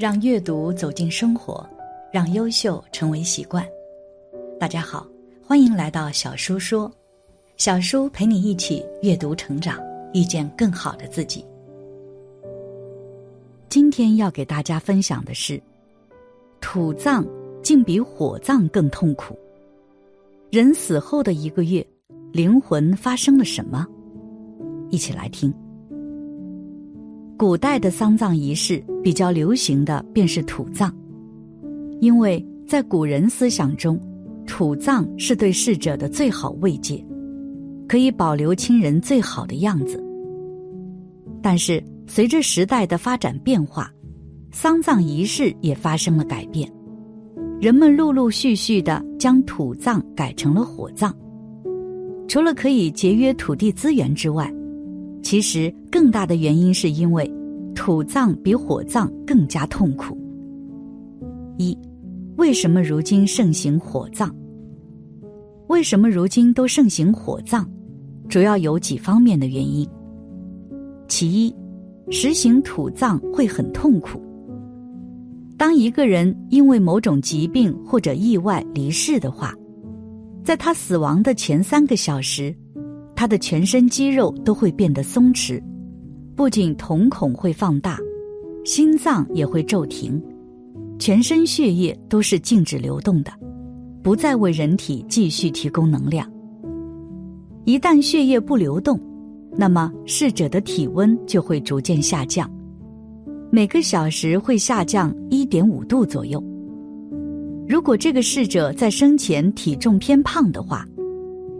让阅读走进生活，让优秀成为习惯。大家好，欢迎来到小叔说，小叔陪你一起阅读成长，遇见更好的自己。今天要给大家分享的是，土葬竟比火葬更痛苦。人死后的一个月，灵魂发生了什么？一起来听。古代的丧葬仪式比较流行的便是土葬，因为在古人思想中，土葬是对逝者的最好慰藉，可以保留亲人最好的样子。但是随着时代的发展变化，丧葬仪式也发生了改变，人们陆陆续续的将土葬改成了火葬。除了可以节约土地资源之外，其实更大的原因是因为土葬比火葬更加痛苦。一，为什么如今盛行火葬？为什么如今都盛行火葬？主要有几方面的原因。其一，实行土葬会很痛苦。当一个人因为某种疾病或者意外离世的话，在他死亡的前三个小时。他的全身肌肉都会变得松弛，不仅瞳孔会放大，心脏也会骤停，全身血液都是静止流动的，不再为人体继续提供能量。一旦血液不流动，那么逝者的体温就会逐渐下降，每个小时会下降一点五度左右。如果这个逝者在生前体重偏胖的话，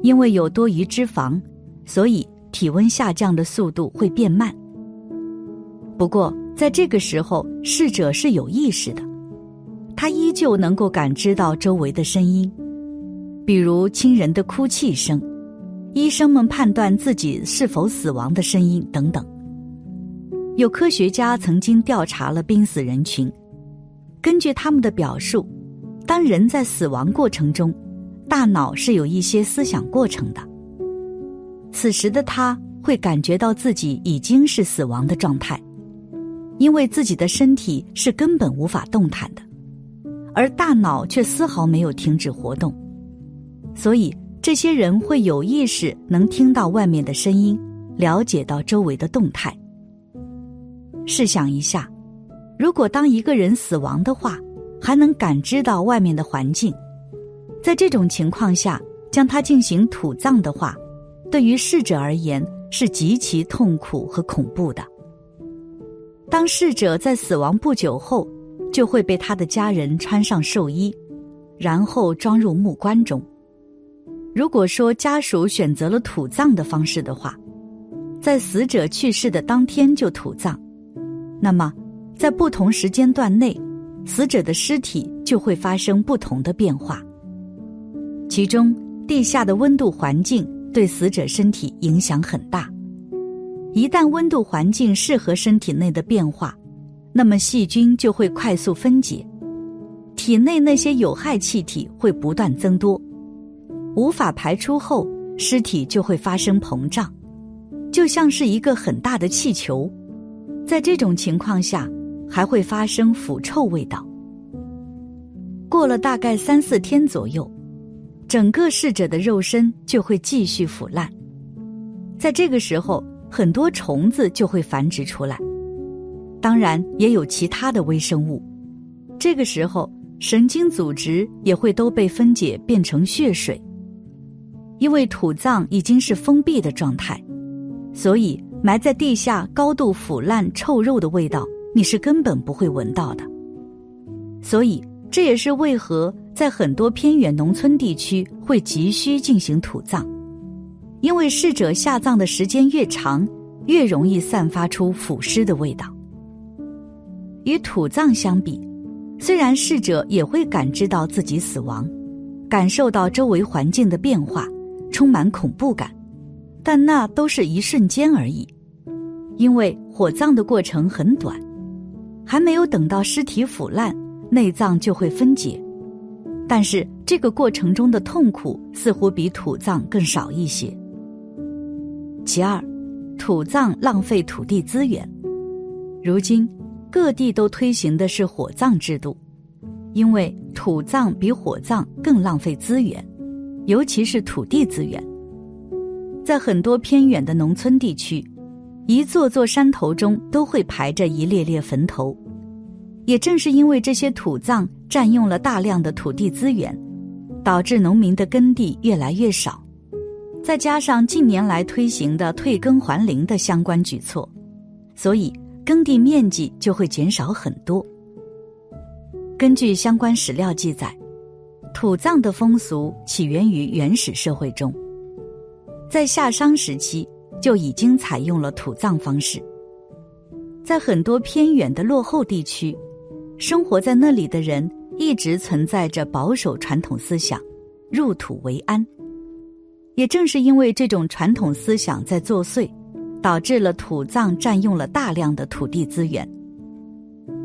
因为有多余脂肪。所以体温下降的速度会变慢。不过在这个时候，逝者是有意识的，他依旧能够感知到周围的声音，比如亲人的哭泣声、医生们判断自己是否死亡的声音等等。有科学家曾经调查了濒死人群，根据他们的表述，当人在死亡过程中，大脑是有一些思想过程的。此时的他会感觉到自己已经是死亡的状态，因为自己的身体是根本无法动弹的，而大脑却丝毫没有停止活动，所以这些人会有意识能听到外面的声音，了解到周围的动态。试想一下，如果当一个人死亡的话，还能感知到外面的环境，在这种情况下将他进行土葬的话。对于逝者而言是极其痛苦和恐怖的。当逝者在死亡不久后，就会被他的家人穿上寿衣，然后装入木棺中。如果说家属选择了土葬的方式的话，在死者去世的当天就土葬，那么在不同时间段内，死者的尸体就会发生不同的变化。其中，地下的温度环境。对死者身体影响很大，一旦温度环境适合身体内的变化，那么细菌就会快速分解，体内那些有害气体会不断增多，无法排出后，尸体就会发生膨胀，就像是一个很大的气球，在这种情况下还会发生腐臭味道。过了大概三四天左右。整个逝者的肉身就会继续腐烂，在这个时候，很多虫子就会繁殖出来，当然也有其他的微生物。这个时候，神经组织也会都被分解变成血水。因为土葬已经是封闭的状态，所以埋在地下、高度腐烂、臭肉的味道，你是根本不会闻到的。所以，这也是为何。在很多偏远农村地区，会急需进行土葬，因为逝者下葬的时间越长，越容易散发出腐尸的味道。与土葬相比，虽然逝者也会感知到自己死亡，感受到周围环境的变化，充满恐怖感，但那都是一瞬间而已，因为火葬的过程很短，还没有等到尸体腐烂，内脏就会分解。但是这个过程中的痛苦似乎比土葬更少一些。其二，土葬浪费土地资源。如今，各地都推行的是火葬制度，因为土葬比火葬更浪费资源，尤其是土地资源。在很多偏远的农村地区，一座座山头中都会排着一列列坟头。也正是因为这些土葬占用了大量的土地资源，导致农民的耕地越来越少。再加上近年来推行的退耕还林的相关举措，所以耕地面积就会减少很多。根据相关史料记载，土葬的风俗起源于原始社会中。在夏商时期就已经采用了土葬方式，在很多偏远的落后地区，生活在那里的人一直存在着保守传统思想，入土为安。也正是因为这种传统思想在作祟，导致了土葬占用了大量的土地资源。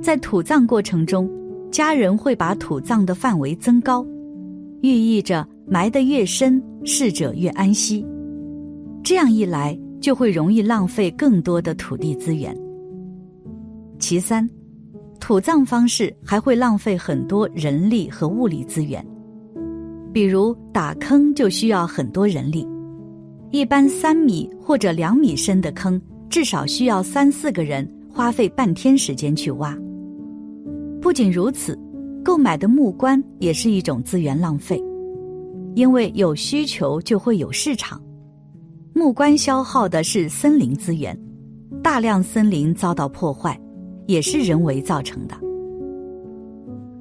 在土葬过程中，家人会把土葬的范围增高，寓意着埋得越深，逝者越安息。这样一来，就会容易浪费更多的土地资源。其三，土葬方式还会浪费很多人力和物力资源，比如打坑就需要很多人力，一般三米或者两米深的坑，至少需要三四个人花费半天时间去挖。不仅如此，购买的木棺也是一种资源浪费，因为有需求就会有市场。木棺消耗的是森林资源，大量森林遭到破坏，也是人为造成的。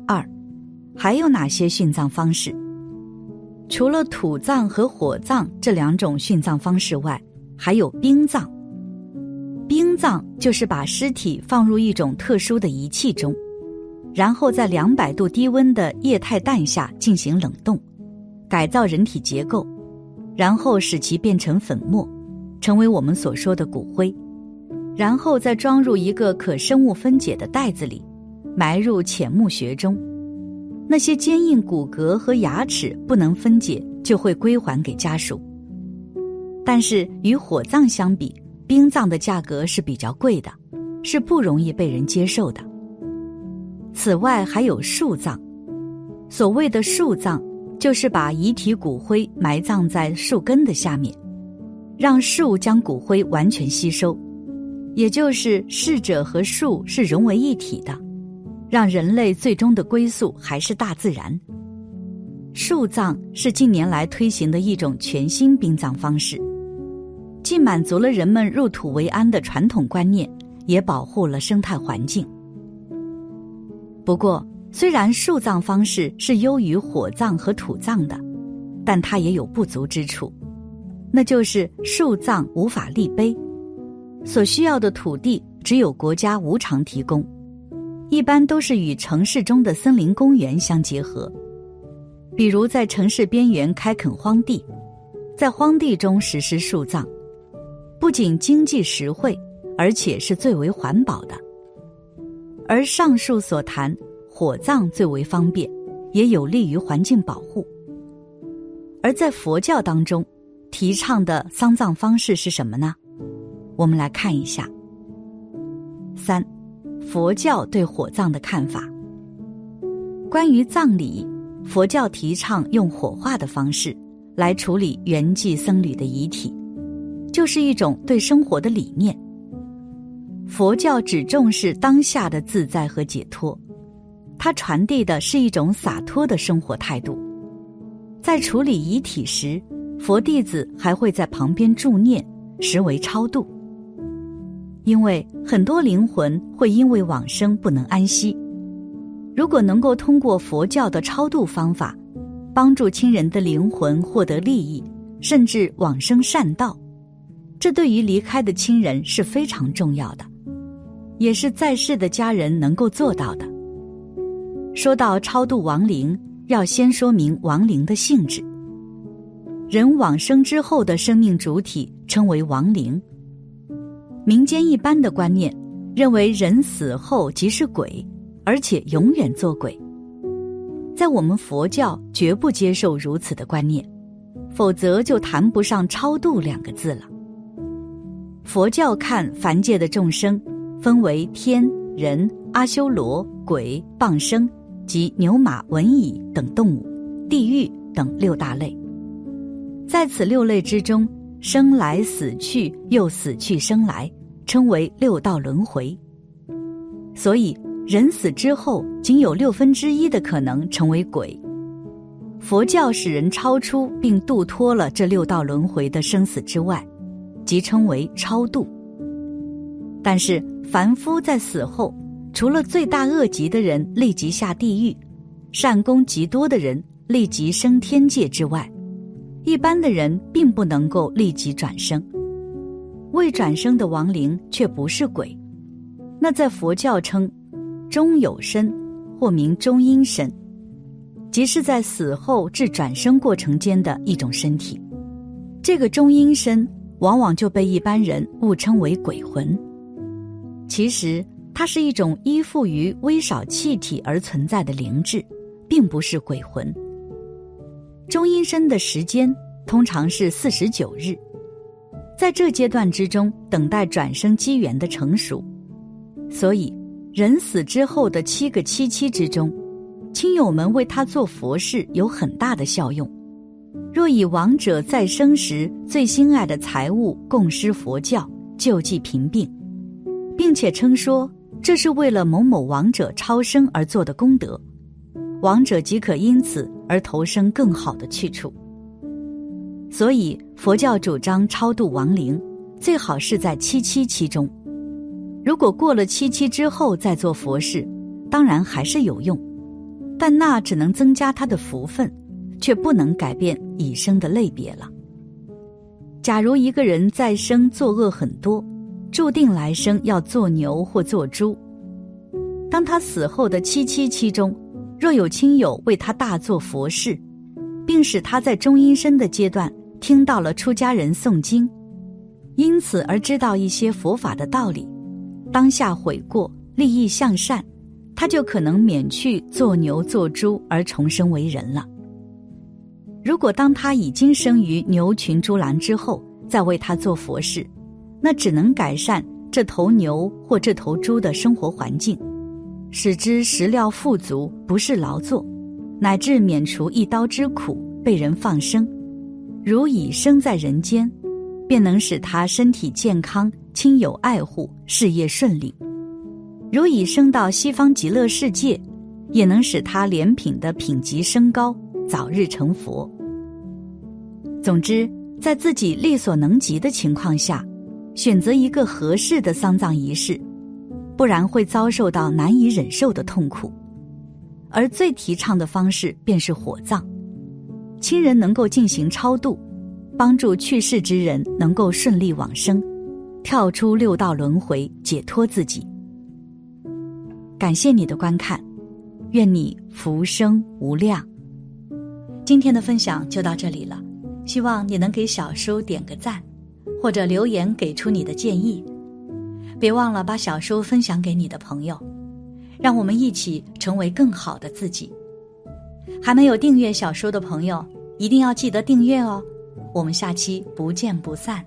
二，还有哪些殉葬方式？除了土葬和火葬这两种殉葬方式外，还有冰葬。冰葬就是把尸体放入一种特殊的仪器中，然后在两百度低温的液态氮下进行冷冻，改造人体结构。然后使其变成粉末，成为我们所说的骨灰，然后再装入一个可生物分解的袋子里，埋入浅墓穴中。那些坚硬骨骼和牙齿不能分解，就会归还给家属。但是与火葬相比，冰葬的价格是比较贵的，是不容易被人接受的。此外，还有树葬，所谓的树葬。就是把遗体骨灰埋葬在树根的下面，让树将骨灰完全吸收，也就是逝者和树是融为一体的，让人类最终的归宿还是大自然。树葬是近年来推行的一种全新殡葬方式，既满足了人们入土为安的传统观念，也保护了生态环境。不过，虽然树葬方式是优于火葬和土葬的，但它也有不足之处，那就是树葬无法立碑，所需要的土地只有国家无偿提供，一般都是与城市中的森林公园相结合，比如在城市边缘开垦荒地，在荒地中实施树葬，不仅经济实惠，而且是最为环保的。而上述所谈。火葬最为方便，也有利于环境保护。而在佛教当中，提倡的丧葬方式是什么呢？我们来看一下。三，佛教对火葬的看法。关于葬礼，佛教提倡用火化的方式来处理圆寂僧侣的遗体，就是一种对生活的理念。佛教只重视当下的自在和解脱。它传递的是一种洒脱的生活态度，在处理遗体时，佛弟子还会在旁边助念，实为超度。因为很多灵魂会因为往生不能安息，如果能够通过佛教的超度方法，帮助亲人的灵魂获得利益，甚至往生善道，这对于离开的亲人是非常重要的，也是在世的家人能够做到的。说到超度亡灵，要先说明亡灵的性质。人往生之后的生命主体称为亡灵。民间一般的观念认为，人死后即是鬼，而且永远做鬼。在我们佛教绝不接受如此的观念，否则就谈不上超度两个字了。佛教看凡界的众生，分为天、人、阿修罗、鬼、傍生及牛马文蚁等动物，地狱等六大类。在此六类之中，生来死去又死去生来，称为六道轮回。所以，人死之后，仅有六分之一的可能成为鬼。佛教使人超出并度脱了这六道轮回的生死之外，即称为超度。但是，凡夫在死后，除了罪大恶极的人立即下地狱，善功极多的人立即升天界之外，一般的人并不能够立即转生。未转生的亡灵却不是鬼，那在佛教称中有身，或名中阴身，即是在死后至转生过程间的一种身体。这个中阴身往往就被一般人误称为鬼魂。其实，它是一种依附于微少气体而存在的灵智，并不是鬼魂。中阴身的时间通常是四十九日，在这阶段之中等待转生机缘的成熟。所以，人死之后的七个七七之中，亲友们为他做佛事有很大的效用。若以亡者在生时最心爱的财物供施佛教，救济贫病。并且称说这是为了某某王者超生而做的功德，王者即可因此而投生更好的去处。所以佛教主张超度亡灵，最好是在七七期中。如果过了七七之后再做佛事，当然还是有用，但那只能增加他的福分，却不能改变已生的类别了。假如一个人再生作恶很多。注定来生要做牛或做猪。当他死后的七七期中，若有亲友为他大做佛事，并使他在中阴身的阶段听到了出家人诵经，因此而知道一些佛法的道理，当下悔过，立意向善，他就可能免去做牛做猪而重生为人了。如果当他已经生于牛群猪栏之后，再为他做佛事。那只能改善这头牛或这头猪的生活环境，使之食料富足，不是劳作，乃至免除一刀之苦，被人放生。如已生在人间，便能使他身体健康，亲友爱护，事业顺利；如已生到西方极乐世界，也能使他莲品的品级升高，早日成佛。总之，在自己力所能及的情况下。选择一个合适的丧葬仪式，不然会遭受到难以忍受的痛苦。而最提倡的方式便是火葬，亲人能够进行超度，帮助去世之人能够顺利往生，跳出六道轮回，解脱自己。感谢你的观看，愿你福生无量。今天的分享就到这里了，希望你能给小叔点个赞。或者留言给出你的建议，别忘了把小说分享给你的朋友，让我们一起成为更好的自己。还没有订阅小说的朋友，一定要记得订阅哦！我们下期不见不散。